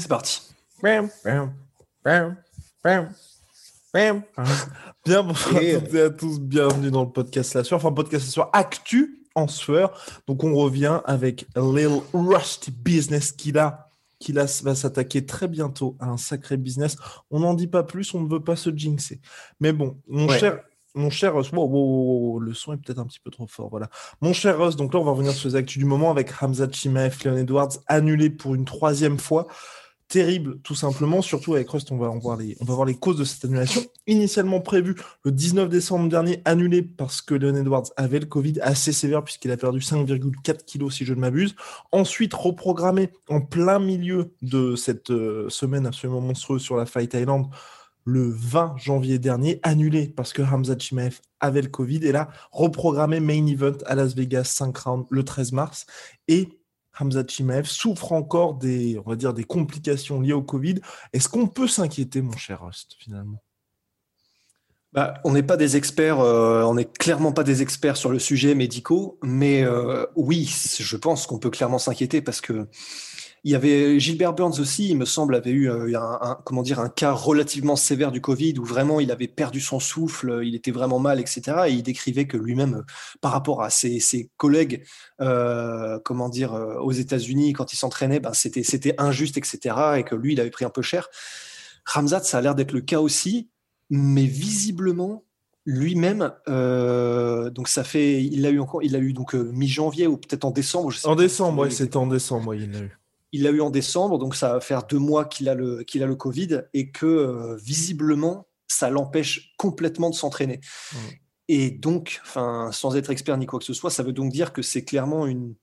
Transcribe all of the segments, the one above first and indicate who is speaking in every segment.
Speaker 1: C'est parti.
Speaker 2: Bien, bonjour
Speaker 1: Et-
Speaker 2: à toutes et à tous, bienvenue dans le podcast La Sueur, enfin podcast La Sueur Actu en sueur. Donc on revient avec Lil Rusty Business qui là, qui là va s'attaquer très bientôt à un sacré business. On n'en dit pas plus, on ne veut pas se jinxer. Mais bon, mon
Speaker 1: Ouais.
Speaker 2: cher... Mon cher Russ, wow, wow, le son est peut-être un petit peu trop fort, voilà. Mon cher Russ, donc là on va revenir sur les actus du moment avec Hamza Chimaev, Leon Edwards annulé pour une troisième fois terrible, tout simplement. Surtout avec Rust, on va, voir les, on va voir les causes de cette annulation. Initialement prévu le 19 décembre dernier, annulé parce que Leon Edwards avait le Covid assez sévère, puisqu'il a perdu 5,4 kilos, si je ne m'abuse. Ensuite, reprogrammé en plein milieu de cette euh, semaine absolument monstrueuse sur la Fight Island. Le 20 janvier dernier, annulé parce que Hamza Chimaev avait le Covid. Et là, reprogrammé main event à Las Vegas, 5 rounds, le 13 mars. Et Hamza Chimaev souffre encore des, on va dire, des complications liées au Covid. Est-ce qu'on peut s'inquiéter, mon cher Rust, finalement?
Speaker 1: Bah, on n'est pas des experts, euh, on n'est clairement pas des experts sur le sujet médicaux, mais euh, oui, je pense qu'on peut clairement s'inquiéter parce que il y avait Gilbert Burns aussi, il me semble, avait eu euh, un, un- comment dire un cas relativement sévère du Covid où vraiment il avait perdu son souffle, il était vraiment mal, etc. Et il décrivait que lui-même, euh, par rapport à ses, ses collègues, euh, comment dire, aux États-Unis quand il s'entraînait, ben, c'était c'était injuste, etc. Et que lui, il avait pris un peu cher. Ramzat, ça a l'air d'être le cas aussi mais visiblement lui-même, euh, donc ça fait, il l'a eu encore, il l'a eu donc euh, mi-janvier ou peut-être en décembre. Je sais
Speaker 2: En
Speaker 1: pas.
Speaker 2: décembre, ouais, c'était en décembre, ouais, il l'a eu.
Speaker 1: Il l'a eu en décembre, donc ça va faire deux mois qu'il a le qu'il a le Covid et que euh, visiblement ça l'empêche complètement de s'entraîner.
Speaker 2: Mm.
Speaker 1: Et donc, sans être expert ni quoi que ce soit, ça veut donc dire que c'est clairement une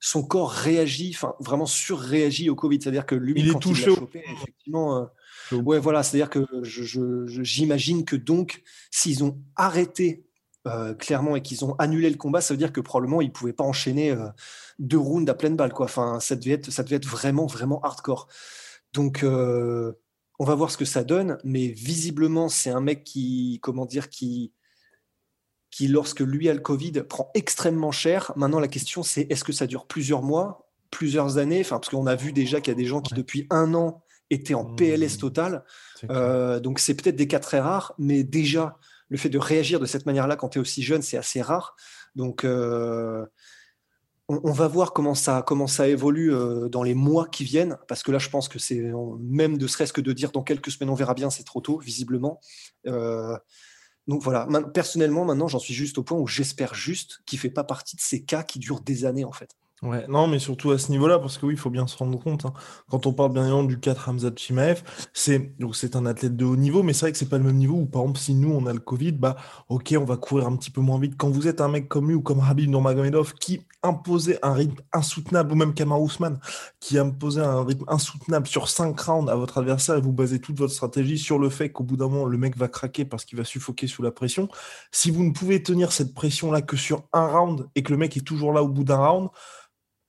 Speaker 1: son corps réagit, enfin vraiment surréagit au Covid. C'est-à-dire que lui,
Speaker 2: Il est touché
Speaker 1: il chopé, effectivement. euh, Ouais, voilà, c'est-à-dire que je- je- je- j'imagine que donc, s'ils ont arrêté euh, clairement et qu'ils ont annulé le combat, ça veut dire que probablement ils ne pouvaient pas enchaîner euh, deux rounds à pleine balle. Quoi. Enfin, ça, devait être, ça devait être vraiment, vraiment hardcore. Donc, euh, on va voir ce que ça donne, mais visiblement, c'est un mec qui, comment dire, qui, qui, lorsque lui a le Covid, prend extrêmement cher. Maintenant, la question, c'est est-ce que ça dure plusieurs mois, plusieurs années? Enfin, parce qu'on a vu déjà qu'il y a des gens qui, depuis un an, étaient en
Speaker 2: Mmh.
Speaker 1: PLS total. Euh, donc c'est peut-être des cas très rares, mais déjà, le fait de réagir de cette manière-là quand tu es aussi jeune, c'est assez rare. Donc euh, on, va voir comment ça, évolue euh, dans les mois qui viennent, parce que là, je pense que c'est même de serait-ce que de dire dans quelques semaines on verra bien, c'est trop tôt, visiblement. Euh, donc voilà, personnellement, maintenant, j'en suis juste au point où j'espère juste qu'il fait pas partie de ces cas qui durent des années, en fait.
Speaker 2: Ouais, non, mais surtout à ce niveau-là, parce que oui, il faut bien se rendre compte, hein, quand on parle bien évidemment du 4 Hamza Chimaev, c'est donc c'est un athlète de haut niveau, mais c'est vrai que c'est pas le même niveau où, par exemple, si nous on a le Covid, bah ok, on va courir un petit peu moins vite. Quand vous êtes un mec comme lui ou comme Habib Nurmagomedov qui imposait un rythme insoutenable, ou même Kamar Ousmane qui imposait un rythme insoutenable sur 5 rounds à votre adversaire et vous basez toute votre stratégie sur le fait qu'au bout d'un moment, le mec va craquer parce qu'il va suffoquer sous la pression. Si vous ne pouvez tenir cette pression-là que sur un round et que le mec est toujours là au bout d'un round,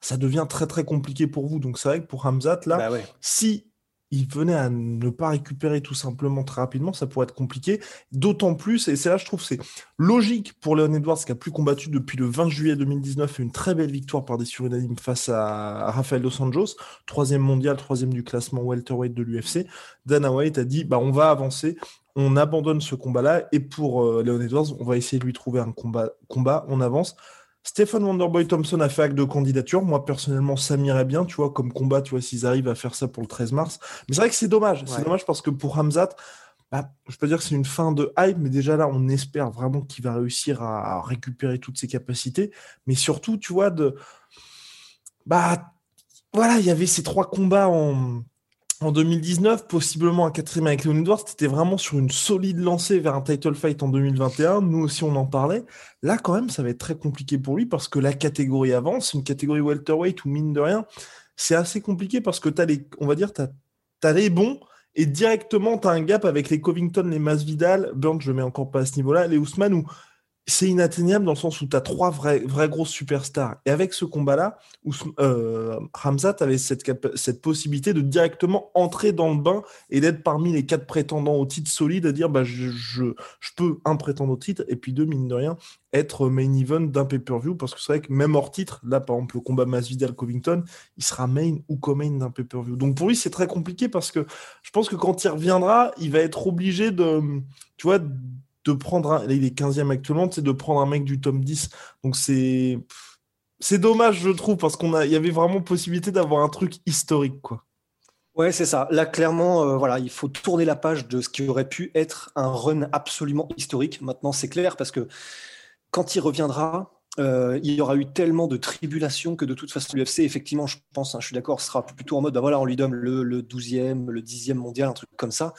Speaker 2: ça devient très très compliqué pour vous. Donc c'est vrai que pour Hamzat, là,
Speaker 1: Bah ouais.
Speaker 2: si il venait à ne pas récupérer tout simplement très rapidement, ça pourrait être compliqué. D'autant plus, et c'est là je trouve c'est logique pour Leon Edwards qui a plus combattu depuis le 20 juillet 2019 et une très belle victoire par décision unanime face à, Rafael Dos Anjos, troisième mondial, troisième du classement welterweight de l'UFC. Dana White a dit bah on va avancer, on abandonne ce combat-là et pour euh, Leon Edwards, on va essayer de lui trouver un combat, combat on avance. Stephen Wonderboy Thompson a fait acte de candidature. Moi, personnellement, ça m'irait bien, tu vois, comme combat, tu vois, s'ils arrivent à faire ça pour le 13 mars. Mais c'est vrai que c'est dommage. C'est dommage parce que pour Hamzat, bah, je peux dire que c'est une fin de hype, mais déjà là, on espère vraiment qu'il va réussir à, à récupérer toutes ses capacités. Mais surtout, tu vois, de. Bah, voilà, il y avait ces trois combats en. En 2019, possiblement un quatrième avec Leon Edwards, c'était vraiment sur une solide lancée vers un title fight en 2021. Nous aussi, on en parlait. Là, quand même, ça va être très compliqué pour lui parce que la catégorie avance, une catégorie welterweight ou mine de rien, c'est assez compliqué parce que tu as les, on va dire, tu as, les bons et directement, tu as un gap avec les Covington, les Masvidal, Burns, je mets encore pas à ce niveau-là, les Ousmane, où c'est inatteignable dans le sens où tu as trois vrais, vrais grosses superstars. Et avec ce combat-là, euh, Hamzat avait cette, possibilité de directement entrer dans le bain et d'être parmi les quatre prétendants au titre solide, à dire bah, je, peux, un, prétendre au titre, et puis deux, mine de rien, être main event d'un pay-per-view, parce que c'est vrai que même hors titre, là par exemple le combat Masvidal-Covington, il sera main ou co-main d'un pay-per-view. Donc pour lui, c'est très compliqué parce que je pense que quand il reviendra, il va être obligé de, tu vois, de prendre un, il est 15e actuellement, c'est de prendre un mec du top 10. Donc c'est c'est dommage, je trouve, parce qu'on a, il y avait vraiment possibilité d'avoir un truc historique, quoi.
Speaker 1: Ouais, c'est ça. Là, clairement, euh, voilà, il faut tourner la page de ce qui aurait pu être un run absolument historique. Maintenant, c'est clair parce que quand il reviendra, euh, il y aura eu tellement de tribulations que de toute façon, l'UFC, effectivement, je pense, hein, je suis d'accord, sera plutôt en mode, bah voilà, on lui donne le, le 12e, le 10e mondial, un truc comme ça.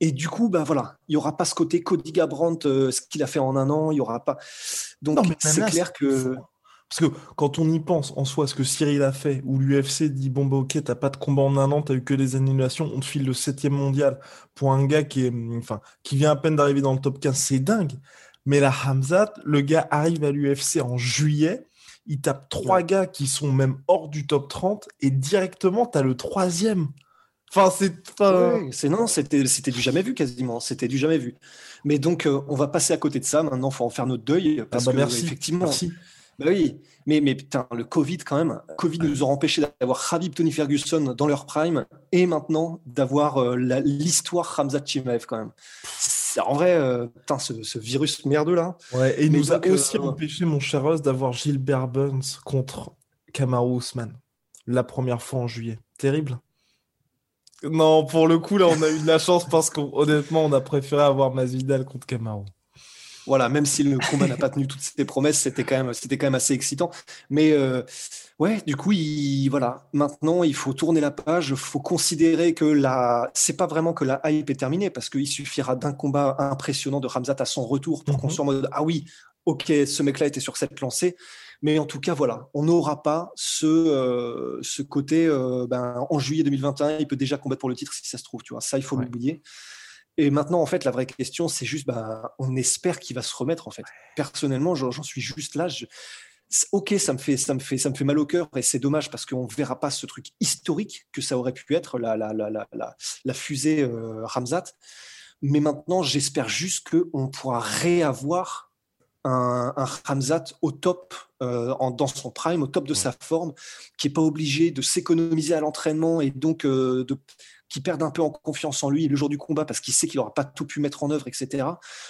Speaker 1: Et du coup, ben voilà, il n'y aura pas ce côté Cody Garbrandt, euh, ce qu'il a fait en un an, il n'y aura pas. Donc c'est clair que.
Speaker 2: Parce que quand on y pense en soi, ce que Cyril a fait, où l'UFC dit bon bah ok, t'as pas de combat en un an, t'as eu que des annulations, on te file le septième mondial pour un gars qui est, enfin, qui vient à peine d'arriver dans le top 15, c'est dingue. Mais la Hamzat, le gars arrive à l'UFC en juillet, il tape trois gars qui sont même hors du top 30 et directement t'as le troisième. Enfin, c'est.
Speaker 1: c'est non, c'était du jamais vu quasiment. C'était du jamais vu. Mais donc, euh, on va passer à côté de ça. Maintenant, faut en faire notre deuil parce ah bah que effectivement.
Speaker 2: Merci.
Speaker 1: Bah oui, mais, mais putain, le Covid quand même. Covid nous a empêché d'avoir Khabib, Tony Ferguson dans leur prime et maintenant d'avoir euh, l'histoire Ramzat Chimaev quand même. En vrai, euh, putain, ce, ce, virus merdeux là.
Speaker 2: Ouais, et il nous a aussi empêché, mon cher Ross, d'avoir Gilbert Burns contre Kamaru Usman la première fois en juillet. Terrible. Non, pour le coup, là, on a eu de la chance parce qu'honnêtement, on a préféré avoir Masvidal contre Camaro.
Speaker 1: Voilà, même si le combat n'a pas tenu toutes ses promesses, c'était quand même, c'était quand même assez excitant. Mais euh, ouais, du coup, il, voilà, maintenant, il faut tourner la page. Il faut considérer que la, c'est pas vraiment que la hype est terminée parce qu'il suffira d'un combat impressionnant de Ramzat à son retour pour qu'on mhm. soit en mode ah oui, ok, ce mec-là était sur cette lancée. Mais en tout cas, voilà, on n'aura pas ce, euh, ce côté, euh, ben, en juillet 2021, il peut déjà combattre pour le titre si ça se trouve, tu vois. Ça, il faut l'oublier. Et maintenant, en fait, la vraie question, c'est juste, ben, on espère qu'il va se remettre, en fait. Personnellement, j'en suis juste là. ok, ça me fait, ça me fait, ça me fait mal au cœur et c'est dommage parce qu'on verra pas ce truc historique que ça aurait pu être la, la, la, la, la fusée euh, Ramzat. Mais maintenant, j'espère juste qu'on pourra réavoir un, un Hamzat au top, euh, en, dans son prime, au top de sa forme, qui n'est pas obligé de s'économiser à l'entraînement et donc euh, de, qui perd un peu en confiance en lui le jour du combat parce qu'il sait qu'il n'aura pas tout pu mettre en œuvre, etc.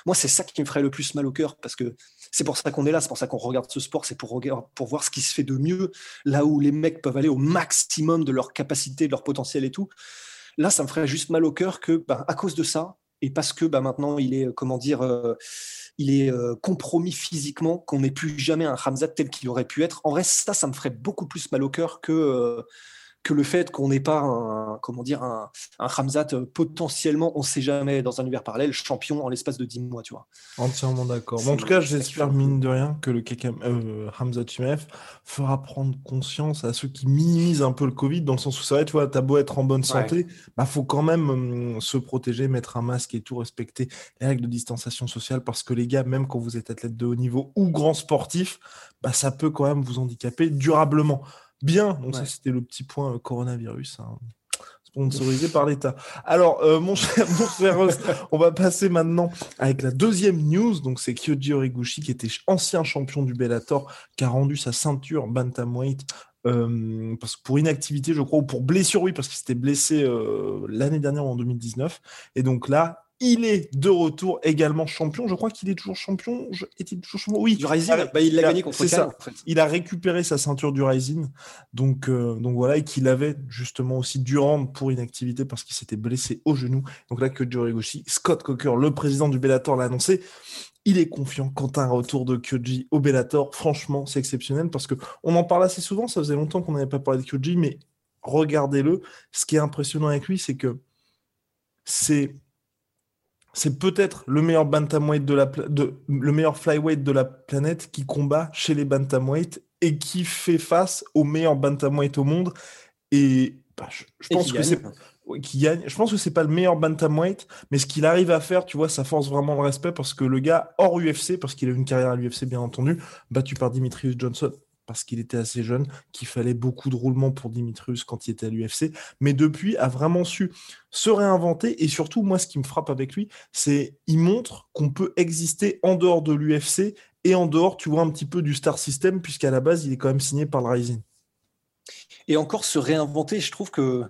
Speaker 1: Moi, c'est ça qui me ferait le plus mal au cœur parce que c'est pour ça qu'on est là, c'est pour ça qu'on regarde ce sport, c'est pour, pour voir ce qui se fait de mieux, là où les mecs peuvent aller au maximum de leur capacité, de leur potentiel et tout. Là, ça me ferait juste mal au cœur que, bah, à cause de ça, et parce que bah, maintenant il est, comment dire, euh, il est euh, compromis physiquement, qu'on n'ait plus jamais un Hamzat tel qu'il aurait pu être. En vrai, ça, ça me ferait beaucoup plus mal au cœur que, euh, que le fait qu'on n'ait pas un, comment dire, un, un Ramzat euh, potentiellement, on ne sait jamais, dans un univers parallèle, champion en l'espace de 10 mois, tu vois.
Speaker 2: Entièrement d'accord. en tout cas, j'espère, mine de rien, que le euh, Hamzat fera prendre conscience à ceux qui minimisent un peu le Covid, dans le sens où ça va, tu vois, t'as beau être en bonne santé, il bah, faut quand même hum, se protéger, mettre un masque et tout, respecter les règles de distanciation sociale, parce que les gars, même quand vous êtes athlète de haut niveau ou grand sportif, bah, ça peut quand même vous handicaper durablement bien. Donc ça, c'était le petit point euh, coronavirus. Hein, sponsorisé par l'État. Alors, euh, mon cher, mon cher on va passer maintenant avec la deuxième news. Donc, c'est Kyoji Origuchi, qui était ancien champion du Bellator, qui a rendu sa ceinture bantamweight euh, parce que pour inactivité, je crois, ou pour blessure, oui, parce qu'il s'était blessé l'année dernière en 2019. Et donc là, il est de retour également champion. Je crois qu'il est toujours champion. Est-il toujours champion?
Speaker 1: Oui. Du Rising, bah, il l'a gagné contre
Speaker 2: ça. Il a récupéré sa ceinture du Rising. Donc, euh, donc voilà, et qu'il avait justement aussi Durand pour inactivité parce qu'il s'était blessé au genou. Donc là, que Gauchi, Scott Coker, le président du Bellator, l'a annoncé. Il est confiant quant à un retour de Kyoji au Bellator. Franchement, c'est exceptionnel parce que on en parle assez souvent. Ça faisait longtemps qu'on n'avait pas parlé de Kyoji, mais regardez-le. Ce qui est impressionnant avec lui, c'est que c'est c'est peut-être le meilleur bantamweight de la de, le meilleur flyweight de la planète qui combat chez les bantamweight et qui fait face au meilleur bantamweight au monde. Et bah, je, pense que c'est qui gagne. Je pense que c'est pas le meilleur bantamweight, mais ce qu'il arrive à faire, tu vois, ça force vraiment le respect parce que le gars hors UFC, parce qu'il a une carrière à l'UFC bien entendu, battu par Dimitrius Johnson parce qu'il était assez jeune, qu'il fallait beaucoup de roulement pour Dimitrius quand il était à l'UFC, mais depuis a vraiment su se réinventer et surtout moi ce qui me frappe avec lui, c'est il montre qu'on peut exister en dehors de l'UFC et en dehors, tu vois, un petit peu du star system puisqu'à la base il est quand même signé par le Rising.
Speaker 1: Et encore se réinventer, je trouve que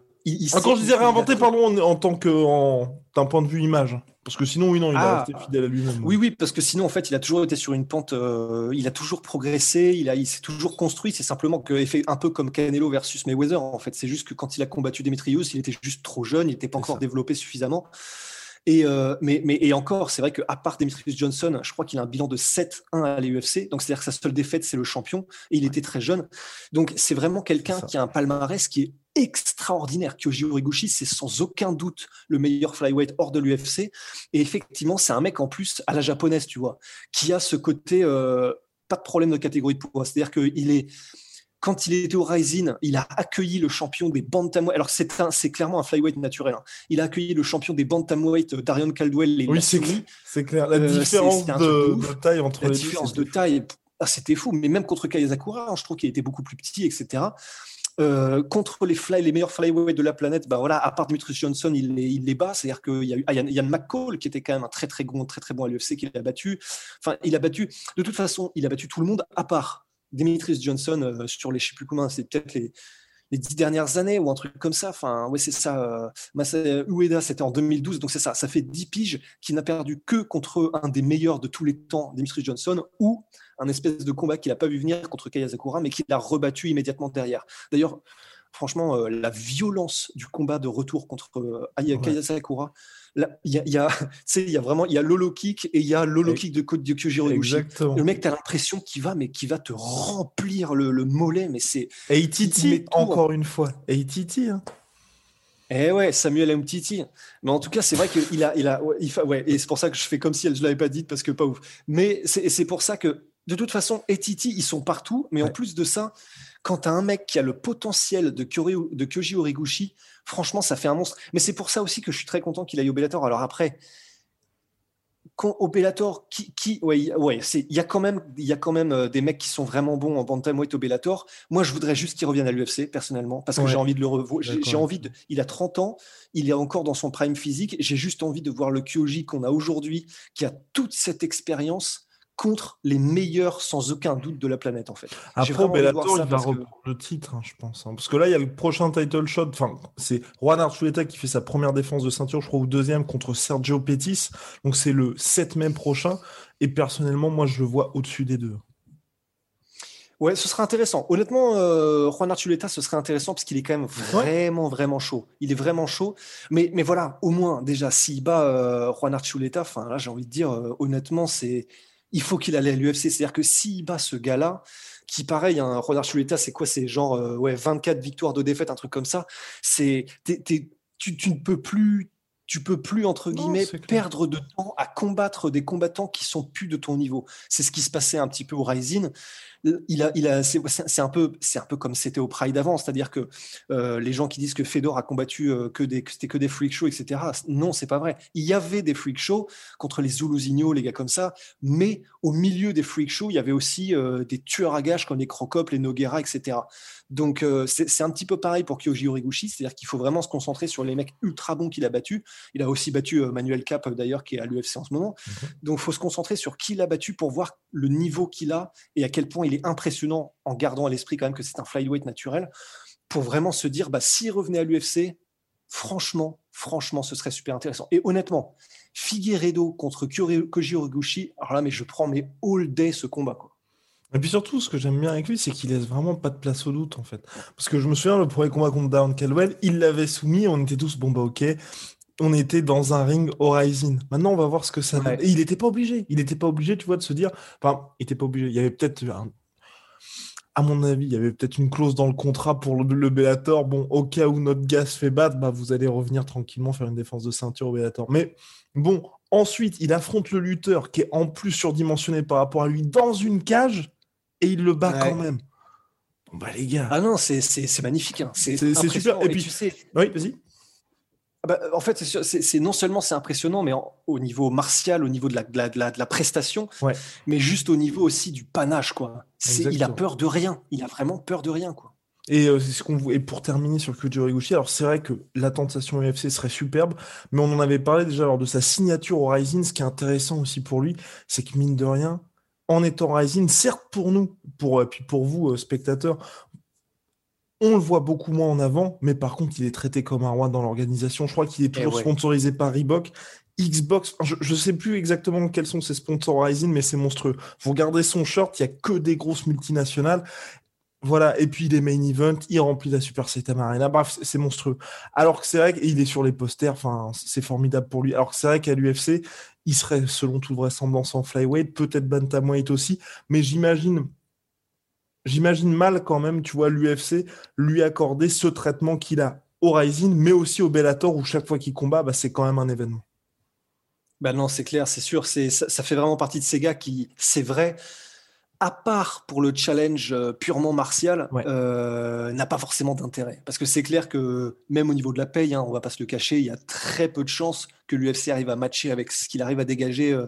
Speaker 2: ah, quand je disais réinventer, pardon, en, tant que d'un point de vue image. Parce que sinon, oui, non, il a ah. resté fidèle à lui-même.
Speaker 1: Oui, oui, parce que sinon, en fait, il a toujours été sur une pente. Euh, il a toujours progressé. Il, a, il s'est toujours construit. C'est simplement que, un peu comme Canelo versus Mayweather. En fait, c'est juste que quand il a combattu Demetrius, il était juste trop jeune. Il n'était pas encore développé suffisamment. Et, euh, mais, mais, et encore, c'est vrai qu'à part Demetrius Johnson, je crois qu'il a un bilan de 7-1 à l'UFC. Donc, c'est-à-dire que sa seule défaite, c'est le champion. Et il était très jeune. Donc, c'est vraiment quelqu'un qui a un palmarès qui est extraordinaire. Kyoji Horiguchi, c'est sans aucun doute le meilleur flyweight hors de l'UFC. Et effectivement, c'est un mec en plus à la japonaise, tu vois, qui a ce côté euh, pas de problème de catégorie de poids. C'est-à-dire qu'il est quand il était au Rising, il a accueilli le champion des bantamweight. Alors c'est c'est clairement un flyweight naturel. Hein. Il a accueilli le champion des bantamweight euh, Darion Caldwell.
Speaker 2: oui, c'est clair. La euh, différence de, taille entre
Speaker 1: la
Speaker 2: les
Speaker 1: différence de taille, ah, c'était fou. Mais même contre Kayasakura, hein, je trouve qu'il était beaucoup plus petit, etc. Euh, contre les, meilleurs flyweight de la planète, bah voilà, à part Demetrius Johnson, il les, bat. C'est-à-dire qu'il y a eu ah, Yann McCall qui était quand même un très très bon, très très bon à l'UFC, qu'il a battu. Enfin, il a battu. De toute façon, il a battu tout le monde à part Demetrius Johnson euh, sur les je plus comment, c'est peut-être les dix dernières années ou un truc comme ça. Enfin, ouais, c'est ça. Euh, Ueda, c'était en 2012, donc c'est ça. Ça fait dix piges qu'il n'a perdu que contre un des meilleurs de tous les temps, Demetrius Johnson, ou un espèce de combat qu'il n'a pas vu venir contre Kayasakura, mais qu'il a rebattu immédiatement derrière. D'ailleurs, franchement, euh, la violence du combat de retour contre euh, Kayasakura, il y a, y, a, y a vraiment il y a l'holo kick et il y a l'holo kick de, de Kyojiro Le mec, tu as l'impression qu'il va, mais qu'il va te remplir le, mollet, mais c'est.
Speaker 2: Et Titi, encore une fois. Et Titi, hein.
Speaker 1: Eh ouais, Samuel M. Titi. Mais en tout cas, c'est vrai qu'il a, il a, il ouais, et c'est pour ça que je fais comme si elle, je l'avais pas dit parce que pas ouf. Mais c'est pour ça que de toute façon, Etiti, ils sont partout. Mais en plus de ça, quand tu as un mec qui a le potentiel de, de Kyoji Origuchi, franchement, ça fait un monstre. Mais c'est pour ça aussi que je suis très content qu'il aille au Bellator. Alors après, au Bellator, qui, qui ouais, ouais, c'est, il y a quand même, il y a quand même euh, des mecs qui sont vraiment bons en bantamweight au Bellator. Moi, je voudrais juste qu'il revienne à l'UFC personnellement, parce que j'ai envie de le revoir. J'ai, envie de, il a 30 ans, il est encore dans son prime physique. J'ai juste envie de voir le Kyoji qu'on a aujourd'hui, qui a toute cette expérience contre les meilleurs sans aucun doute de la planète en fait.
Speaker 2: Après Bellator il va reprendre le titre hein, je pense hein. parce que là il y a le prochain title shot enfin c'est Juan Archuleta qui fait sa première défense de ceinture je crois ou deuxième contre Sergio Pettis donc c'est le 7 mai prochain et personnellement moi je le vois au-dessus des deux.
Speaker 1: Ouais, ce serait intéressant. Honnêtement, euh, Juan Archuleta, ce serait intéressant parce qu'il est quand même vraiment, vraiment chaud. Il est vraiment chaud. Mais, mais voilà, au moins, déjà, s'il bat euh, Juan Archuleta, enfin là, j'ai envie de dire, euh, honnêtement, c'est il faut qu'il aille à l'UFC. C'est-à-dire que s'il bat ce gars-là, qui pareil, un Ronald Chuleta, c'est quoi? C'est genre euh, ouais, 24 victoires de défaite, un truc comme ça. C'est tu, tu, ne peux plus tu peux plus entre guillemets perdre de temps à combattre des combattants qui sont plus de ton niveau. C'est ce qui se passait un petit peu au Rising il a, il a, c'est un peu, c'est un peu comme c'était au Pride avant, c'est-à-dire que euh, les gens qui disent que Fedor a combattu euh, que des, c'était que des freak shows, etc. Non, c'est pas vrai. Il y avait des freak shows contre les Zuluzinho, les gars comme ça, mais au milieu des freak shows, il y avait aussi euh, des tueurs à gages comme les Crocop, les Noguera, etc. Donc c'est un petit peu pareil pour Kyoji Horiguchi, c'est-à-dire qu'il faut vraiment se concentrer sur les mecs ultra bons qu'il a battus. Il a aussi battu Manuel Cap d'ailleurs qui est à l'UFC en ce moment. Donc il faut se concentrer sur qui il a battu pour voir le niveau qu'il a et à quel point il est impressionnant en gardant à l'esprit quand même que c'est un flyweight naturel pour vraiment se dire bah, s'il revenait à l'UFC, franchement, franchement, ce serait super intéressant. Et honnêtement, Figueredo contre Koji Horiguchi, alors là, mais je prends mes all day ce combat. Quoi.
Speaker 2: Et puis surtout, ce que j'aime bien avec lui, c'est qu'il laisse vraiment pas de place au doute, en fait. Parce que je me souviens, le premier combat contre Darren Caldwell, il l'avait soumis, on était tous, bon bah ok, on était dans un ring Horizon. Maintenant, on va voir ce que ça donne. Et il n'était pas obligé. Il n'était pas obligé, tu vois, de se dire. Enfin, il n'était pas obligé. Il y avait peut-être un, à mon avis, il y avait peut-être une clause dans le contrat pour le, le Bellator. Bon, au cas où notre gars se fait battre, bah, vous allez revenir tranquillement faire une défense de ceinture au Bellator. Mais bon, ensuite, il affronte le lutteur qui est en plus surdimensionné par rapport à lui dans une cage et il le bat quand même. Bon, bah, les gars.
Speaker 1: Ah non, c'est magnifique. Hein. C'est
Speaker 2: super. Et puis, tu sais. Oui, vas-y.
Speaker 1: Ah bah, en fait, c'est non seulement c'est impressionnant, mais au niveau martial, au niveau de la, de la, de la, prestation, mais juste au niveau aussi du panache. Quoi. Il a peur de rien. Il a vraiment peur de rien. Quoi.
Speaker 2: Et, euh, c'est ce qu'on et pour terminer sur Kyoji Horiguchi, alors c'est vrai que la tentation UFC serait superbe, mais on en avait parlé déjà lors de sa signature au Rising. Ce qui est intéressant aussi pour lui, c'est que mine de rien, en étant Rising, certes pour nous, pour, puis pour vous, euh, spectateurs, on le voit beaucoup moins en avant, mais par contre, il est traité comme un roi dans l'organisation. Je crois qu'il est eh toujours sponsorisé par Reebok. Xbox, je ne sais plus exactement quels sont ses sponsors Rising, mais c'est monstrueux. Vous regardez son short, il y a que des grosses multinationales. Voilà, et puis des main events, il remplit la Super Saitama Arena. Bref, c'est monstrueux. Alors que c'est vrai qu'il est sur les posters, enfin, c'est formidable pour lui. Alors que c'est vrai qu'à l'UFC, il serait, selon toute vraisemblance, en flyweight, peut-être bantamweight aussi, mais j'imagine j'imagine mal quand même, tu vois, l'UFC lui accorder ce traitement qu'il a au Rising, mais aussi au Bellator, où chaque fois qu'il combat, bah, c'est quand même un événement.
Speaker 1: Ben non, c'est clair, c'est sûr. Ça, fait vraiment partie de ces gars qui, c'est vrai, à part pour le challenge euh, purement martial, euh, n'a pas forcément d'intérêt. Parce que c'est clair que même au niveau de la paye, hein, on va pas se le cacher, il y a très peu de chances que l'UFC arrive à matcher avec ce qu'il arrive à dégager euh,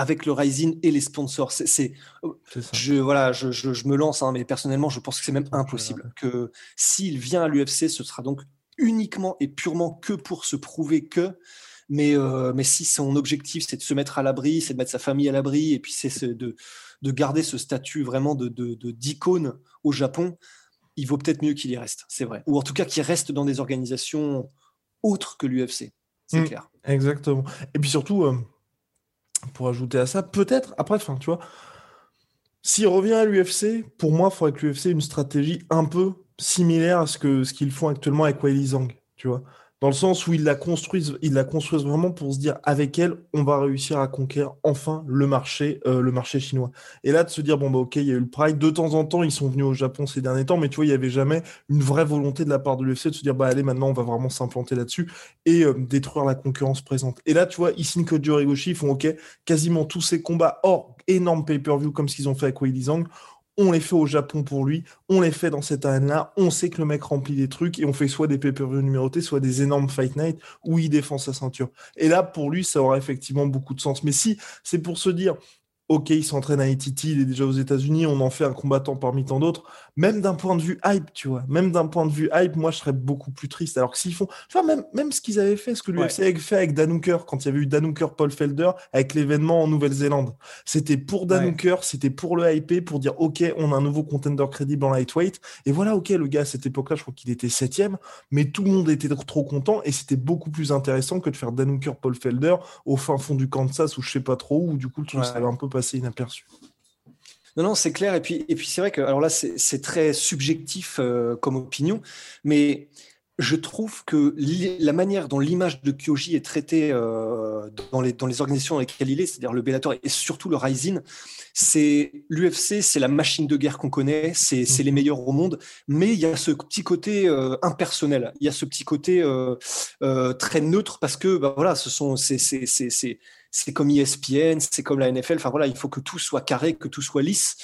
Speaker 1: avec le Rising et les sponsors. C'est, je, voilà, je, je, me lance, hein, mais personnellement, je pense que c'est même impossible. Que s'il vient à l'UFC, ce sera donc uniquement et purement que pour se prouver que. Mais, euh, mais si son objectif, c'est de se mettre à l'abri, c'est de mettre sa famille à l'abri, et puis c'est de, de garder ce statut vraiment de, de, d'icône au Japon, il vaut peut-être mieux qu'il y reste, c'est vrai. Ou en tout cas qu'il reste dans des organisations autres que l'UFC, c'est mmh, clair.
Speaker 2: Exactement. Et puis surtout, euh, pour ajouter à ça, peut-être, après, enfin, tu vois, s'il revient à l'UFC, pour moi, il faudrait que l'UFC ait une stratégie un peu similaire à ce qu'ils font actuellement avec Weili Zhang, tu vois dans le sens où ils la construisent, ils la construisent vraiment pour se dire avec elle, on va réussir à conquérir enfin le marché, euh, le marché chinois. Et là, de se dire bon bah ok, il y a eu le Pride. De temps en temps, ils sont venus au Japon ces derniers temps, mais tu vois, il n'y avait jamais une vraie volonté de la part de l'UFC de se dire bah allez, maintenant on va vraiment s'implanter là-dessus et euh, détruire la concurrence présente. Et là, tu vois, Isin Kojo Rigoshi, ils font ok, quasiment tous ces combats hors énorme pay-per-view comme ce qu'ils ont fait avec Weili Zhang on les fait au Japon pour lui, on les fait dans cette arène-là, on sait que le mec remplit des trucs et on fait soit des pay-per-view numérotés, soit des énormes fight night où il défend sa ceinture. Et là, pour lui, ça aura effectivement beaucoup de sens. Mais si c'est pour se dire, ok, il s'entraîne à ITT, il est déjà aux États-Unis, on en fait un combattant parmi tant d'autres. Même d'un point de vue hype, tu vois, même d'un point de vue hype, moi je serais beaucoup plus triste. Alors que s'ils font, tu vois, même, même ce qu'ils avaient fait, ce que l'UFC avait fait avec Danuker, quand il y avait eu Danuker Paul Felder, avec l'événement en Nouvelle-Zélande, c'était pour Danuker, c'était pour le hype, pour dire, ok, on a un nouveau contender crédible en lightweight. Et voilà, ok, le gars à cette époque-là, je crois qu'il était septième, mais tout le monde était trop content. Et c'était beaucoup plus intéressant que de faire Danuker Paul Felder au fin fond du Kansas ou je sais pas trop où, du coup, le truc ça un peu inaperçu.
Speaker 1: Non, non, c'est clair. Et puis, et puis c'est vrai que, alors là, c'est très subjectif euh, comme opinion, mais je trouve que la manière dont l'image de Kyoji est traitée euh, dans, les, dans les organisations dans lesquelles il est, c'est-à-dire le Bellator et surtout le Rising, c'est l'UFC, c'est la machine de guerre qu'on connaît, c'est les meilleurs au monde, mais il y a ce petit côté euh, impersonnel, il y a ce petit côté très neutre parce que bah, voilà, ce sont c'est c'est comme ESPN, c'est comme la NFL. Enfin voilà, il faut que tout soit carré, que tout soit lisse.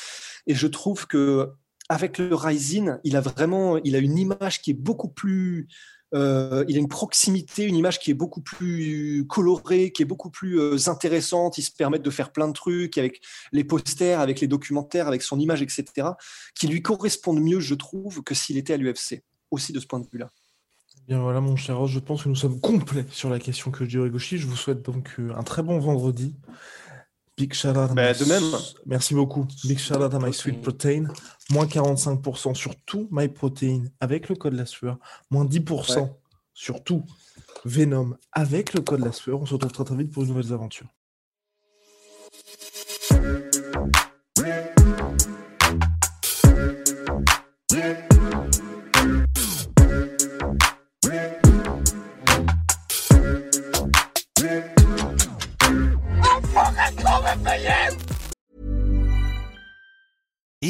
Speaker 1: Et je trouve que avec le Rising, il a vraiment, il a une image qui est beaucoup plus, euh, il a une proximité, une image qui est beaucoup plus colorée, qui est beaucoup plus euh, intéressante. Il se permet de faire plein de trucs avec les posters, avec les documentaires, avec son image, etc., qui lui correspondent mieux, je trouve, que s'il était à l'UFC. Aussi de ce point de vue-là.
Speaker 2: Bien voilà mon cher Ross, je pense que nous sommes complets sur la question que je Rigoshi. Je vous souhaite donc euh, un très bon vendredi. Big shout out
Speaker 1: bah, de même.
Speaker 2: Merci beaucoup. Big shout out à My Sweet Protein. Moins 45% sur tout My Protein avec le code la sueur. Moins 10% sur tout Venom avec le code la sueur. On se retrouve très très vite pour de nouvelles aventures.